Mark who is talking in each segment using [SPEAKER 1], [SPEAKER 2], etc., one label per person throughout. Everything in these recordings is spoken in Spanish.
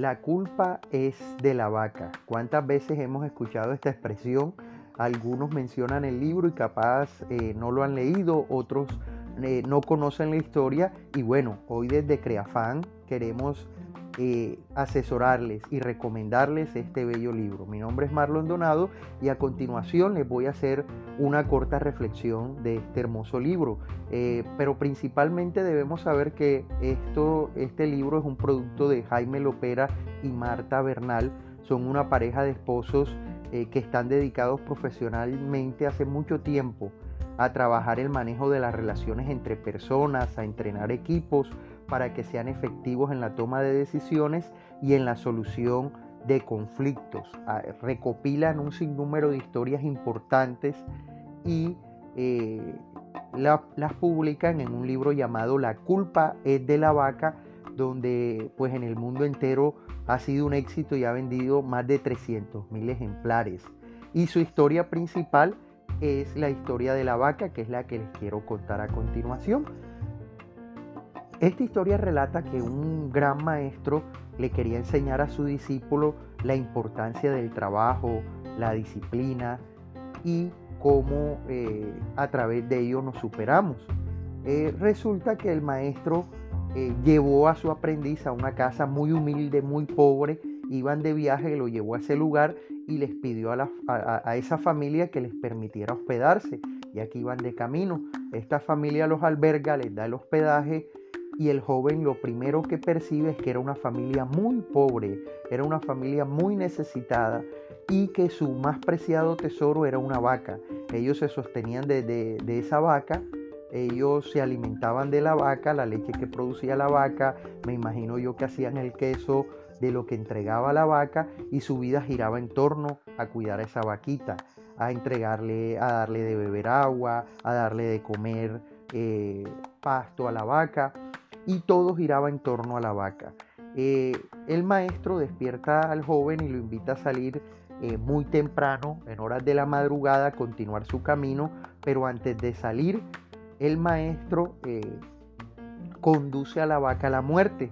[SPEAKER 1] La culpa es de la vaca. ¿Cuántas veces hemos escuchado esta expresión? Algunos mencionan el libro y capaz eh, no lo han leído, otros eh, no conocen la historia. Y bueno, hoy desde Creafan queremos asesorarles y recomendarles este bello libro. Mi nombre es Marlon Donado y a continuación les voy a hacer una corta reflexión de este hermoso libro. Eh, pero principalmente debemos saber que esto, este libro es un producto de Jaime Lopera y Marta Bernal. Son una pareja de esposos eh, que están dedicados profesionalmente hace mucho tiempo a trabajar el manejo de las relaciones entre personas, a entrenar equipos, para que sean efectivos en la toma de decisiones y en la solución de conflictos. Ah, recopilan un sinnúmero de historias importantes y eh, las publican en un libro llamado La culpa es de la vaca, donde pues en el mundo entero ha sido un éxito y ha vendido más de 300 mil ejemplares. Y su historia principal es la historia de la vaca, que es la que les quiero contar a continuación. Esta historia relata que un gran maestro le quería enseñar a su discípulo la importancia del trabajo, la disciplina y cómo eh, a través de ello nos superamos. Eh, resulta que el maestro eh, llevó a su aprendiz a una casa muy humilde, muy pobre, iban de viaje, lo llevó a ese lugar y les pidió a, esa familia que les permitiera hospedarse, ya que iban de camino. Esta familia los alberga, les da el hospedaje, y el joven lo primero que percibe es que era una familia muy pobre, era una familia muy necesitada y que su más preciado tesoro era una vaca. Ellos se sostenían de, esa vaca, ellos se alimentaban de la vaca, la leche que producía la vaca, me imagino yo que hacían el queso de lo que entregaba la vaca y su vida giraba en torno a cuidar a esa vaquita, a entregarle, a darle de beber agua, a darle de comer eh, pasto a la vaca y todo giraba en torno a la vaca. Eh, el maestro despierta al joven y lo invita a salir eh, muy temprano, en horas de la madrugada, a continuar su camino, pero antes de salir, el maestro eh, conduce a la vaca a la muerte.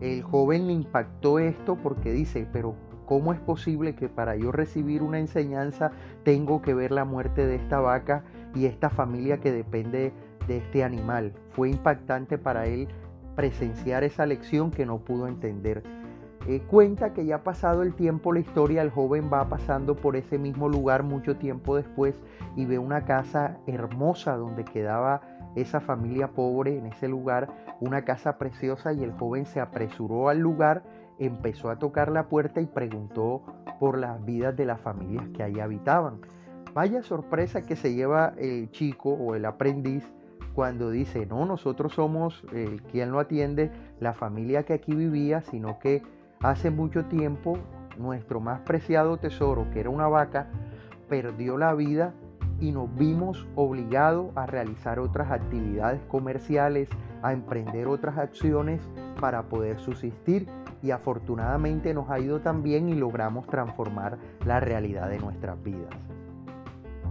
[SPEAKER 1] El joven le impactó esto porque dice, pero ¿cómo es posible que para yo recibir una enseñanza tengo que ver la muerte de esta vaca y esta familia que depende de este animal. Fue impactante para él presenciar esa lección que no pudo entender. Eh, cuenta que ya pasado el tiempo la historia, el joven va pasando por ese mismo lugar mucho tiempo después y ve una casa hermosa donde quedaba esa familia pobre en ese lugar, una casa preciosa y el joven se apresuró al lugar, empezó a tocar la puerta y preguntó por las vidas de las familias que allí habitaban. Vaya sorpresa que se lleva el chico o el aprendiz cuando dice, no, nosotros somos el quien lo atiende, la familia que aquí vivía, sino que hace mucho tiempo nuestro más preciado tesoro, que era una vaca, perdió la vida y nos vimos obligados a realizar otras actividades comerciales, a emprender otras acciones para poder subsistir y afortunadamente nos ha ido también y logramos transformar la realidad de nuestras vidas.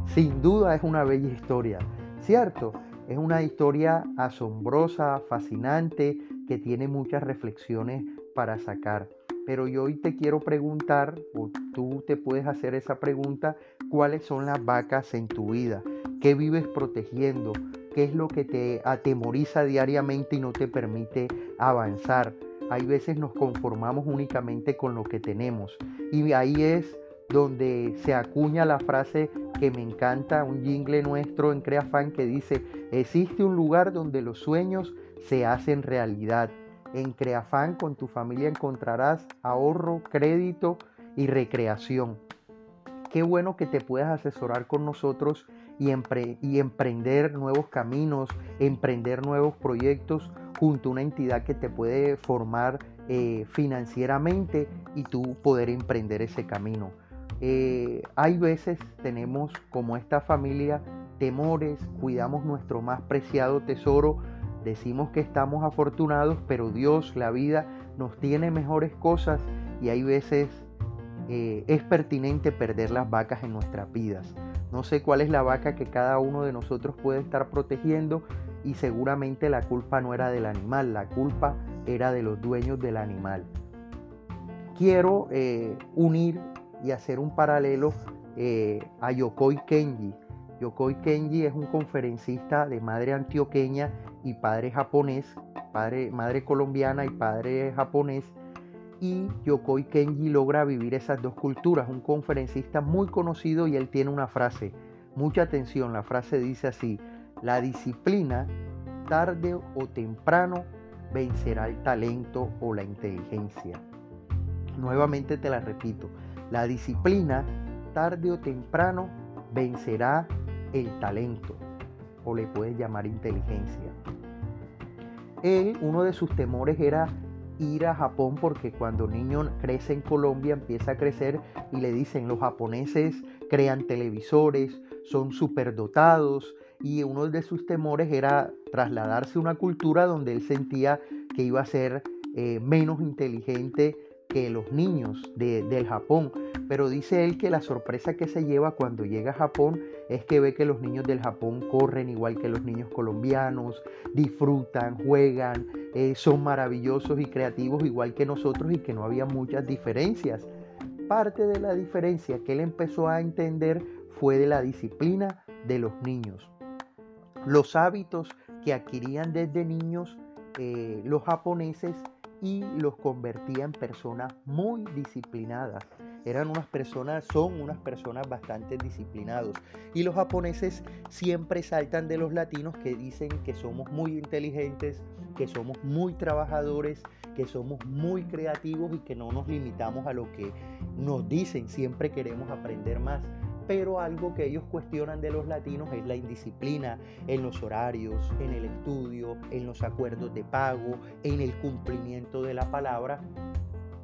[SPEAKER 1] Sin duda es una bella historia, ¿cierto? Es una historia asombrosa, fascinante, que tiene muchas reflexiones para sacar. Pero yo hoy te quiero preguntar, o tú te puedes hacer esa pregunta, ¿cuáles son las vacas en tu vida? ¿Qué vives protegiendo? ¿Qué es lo que te atemoriza diariamente y no te permite avanzar? Hay veces nos conformamos únicamente con lo que tenemos. Y ahí es donde se acuña la frase que me encanta, un jingle nuestro en Creafan que dice, existe un lugar donde los sueños se hacen realidad. En Creafan con tu familia encontrarás ahorro, crédito y recreación. Qué bueno que te puedas asesorar con nosotros y, y emprender nuevos caminos, emprender nuevos proyectos junto a una entidad que te puede formar eh, financieramente y tú poder emprender ese camino. Eh, hay veces tenemos como esta familia temores, cuidamos nuestro más preciado tesoro, decimos que estamos afortunados, pero Dios, la vida, nos tiene mejores cosas y hay veces eh, es pertinente perder las vacas en nuestras vidas. No sé cuál es la vaca que cada uno de nosotros puede estar protegiendo y seguramente la culpa no era del animal, la culpa era de los dueños del animal. quiero unir y hacer un paralelo a Yokoi Kenji. Yokoi Kenji es un conferencista de madre antioqueña y padre japonés, madre colombiana y padre japonés. Y Yokoi Kenji logra vivir esas dos culturas, un conferencista muy conocido y él tiene una frase, mucha atención, la frase dice así, la disciplina tarde o temprano vencerá el talento o la inteligencia. Nuevamente te la repito, la disciplina tarde o temprano vencerá el talento o le puedes llamar inteligencia. Él, uno de sus temores era ir a Japón porque cuando niño crece en Colombia empieza a crecer y le dicen los japoneses crean televisores, son superdotados y uno de sus temores era trasladarse a una cultura donde él sentía que iba a ser eh, menos inteligente que los niños de, del Japón. Pero dice él que la sorpresa que se lleva cuando llega a Japón es que ve que los niños del Japón corren igual que los niños colombianos, disfrutan, juegan, eh, son maravillosos y creativos igual que nosotros y que no había muchas diferencias. Parte de la diferencia que él empezó a entender fue de la disciplina de los niños. Los hábitos que adquirían desde niños eh, los japoneses y los convertía en personas muy disciplinadas. Eran unas personas, son unas personas bastante disciplinados. Y los japoneses siempre saltan de los latinos que dicen que somos muy inteligentes, que somos muy trabajadores, que somos muy creativos y que no nos limitamos a lo que nos dicen, siempre queremos aprender más pero algo que ellos cuestionan de los latinos es la indisciplina en los horarios, en el estudio, en los acuerdos de pago, en el cumplimiento de la palabra.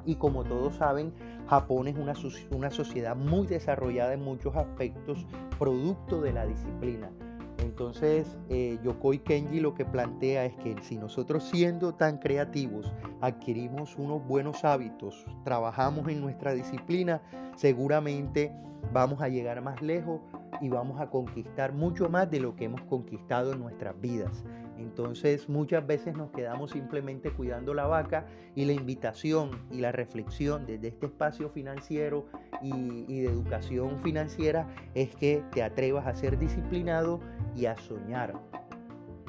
[SPEAKER 1] Y como todos saben, Japón es una, una sociedad muy desarrollada en muchos aspectos, producto de la disciplina. Entonces, eh, Yokoi Kenji lo que plantea es que si nosotros siendo tan creativos adquirimos unos buenos hábitos, trabajamos en nuestra disciplina, seguramente vamos a llegar más lejos y vamos a conquistar mucho más de lo que hemos conquistado en nuestras vidas. Entonces muchas veces nos quedamos simplemente cuidando la vaca y la invitación y la reflexión desde este espacio financiero y, de educación financiera es que te atrevas a ser disciplinado y a soñar.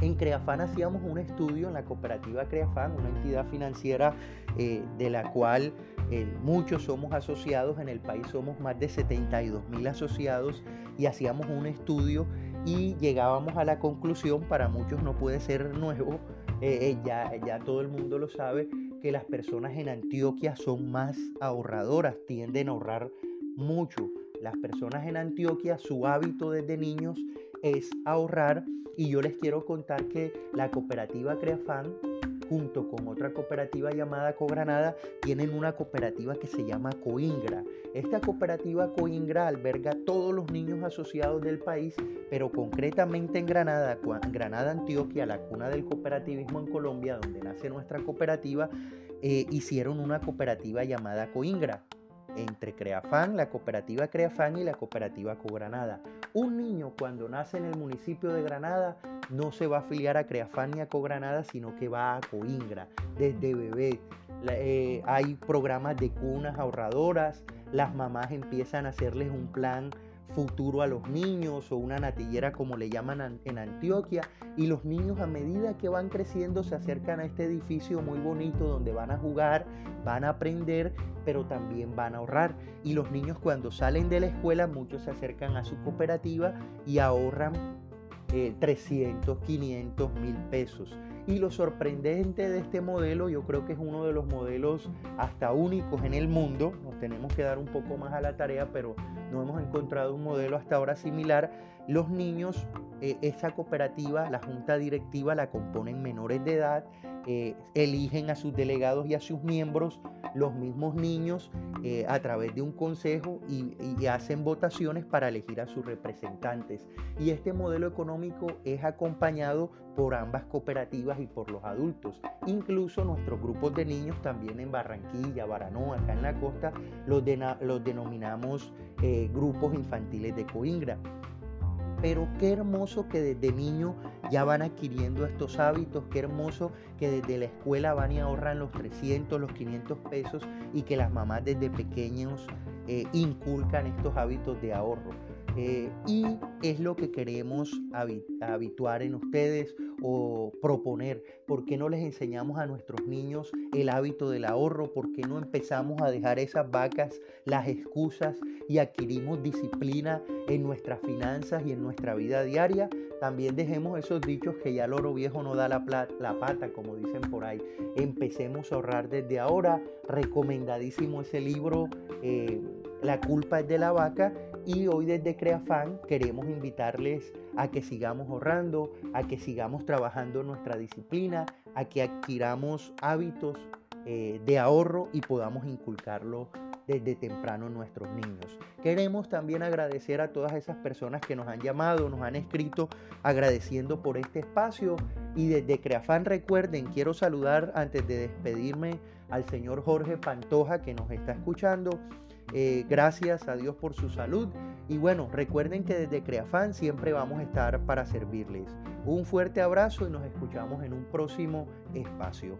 [SPEAKER 1] En Creafan hacíamos un estudio en la cooperativa Creafan, una entidad financiera eh, de la cual eh, muchos somos asociados, en el país somos más de 72 mil asociados y hacíamos un estudio y llegábamos a la conclusión, para muchos no puede ser nuevo, eh, ya, ya todo el mundo lo sabe, que las personas en Antioquia son más ahorradoras, tienden a ahorrar mucho. Las personas en Antioquia, su hábito desde niños es ahorrar y yo les quiero contar que la cooperativa Creafan junto con otra cooperativa llamada Cogranada tienen una cooperativa que se llama Coingra. Esta cooperativa Coingra alberga todos los niños asociados del país, pero concretamente en Granada, Granada Antioquia, la cuna del cooperativismo en Colombia, donde nace nuestra cooperativa, eh, hicieron una cooperativa llamada Coingra entre Creafan, la cooperativa Creafan y la cooperativa Cogranada. Un niño cuando nace en el municipio de Granada no se va a afiliar a Creafan ni a Cogranada, sino que va a Coingra desde bebé. Eh, hay programas de cunas ahorradoras, las mamás empiezan a hacerles un plan futuro a los niños o una natillera como le llaman en Antioquia y los niños a medida que van creciendo se acercan a este edificio muy bonito donde van a jugar, van a aprender, pero también van a ahorrar y los niños cuando salen de la escuela muchos se acercan a su cooperativa y ahorran 300, eh, 500, mil pesos. Y lo sorprendente de este modelo, yo creo que es uno de los modelos hasta únicos en el mundo, nos tenemos que dar un poco más a la tarea, pero no hemos encontrado un modelo hasta ahora similar. Los niños, eh, esa cooperativa, la junta directiva la componen menores de edad, eh, eligen a sus delegados y a sus miembros, los mismos niños, eh, a través de un consejo y, hacen votaciones para elegir a sus representantes. Y este modelo económico es acompañado por ambas cooperativas y por los adultos. Incluso nuestros grupos de niños también en Barranquilla, Baranoa, acá en la costa, los, los denominamos eh, grupos infantiles de Coingra. Pero qué hermoso que desde niño ya van adquiriendo estos hábitos, qué hermoso que desde la escuela van y ahorran los 300, los 500 pesos y que las mamás desde pequeños eh, inculcan estos hábitos de ahorro. Eh, y es lo que queremos habituar en ustedes o proponer. ¿Por qué no les enseñamos a nuestros niños el hábito del ahorro? ¿Por qué no empezamos a dejar esas vacas, las excusas y adquirimos disciplina en nuestras finanzas y en nuestra vida diaria? También dejemos esos dichos que ya el oro viejo no da la, la pata, como dicen por ahí. Empecemos a ahorrar desde ahora. Recomendadísimo ese libro, eh, La culpa es de la vaca y hoy desde CreaFan queremos invitarles a que sigamos ahorrando, a que sigamos trabajando nuestra disciplina, a que adquiramos hábitos eh, de ahorro y podamos inculcarlo desde temprano en nuestros niños. Queremos también agradecer a todas esas personas que nos han llamado, nos han escrito agradeciendo por este espacio y desde Creafan recuerden, quiero saludar antes de despedirme al señor Jorge Pantoja que nos está escuchando eh, gracias a Dios por su salud. Y bueno, recuerden que desde Creafan siempre vamos a estar para servirles. Un fuerte abrazo y nos escuchamos en un próximo espacio.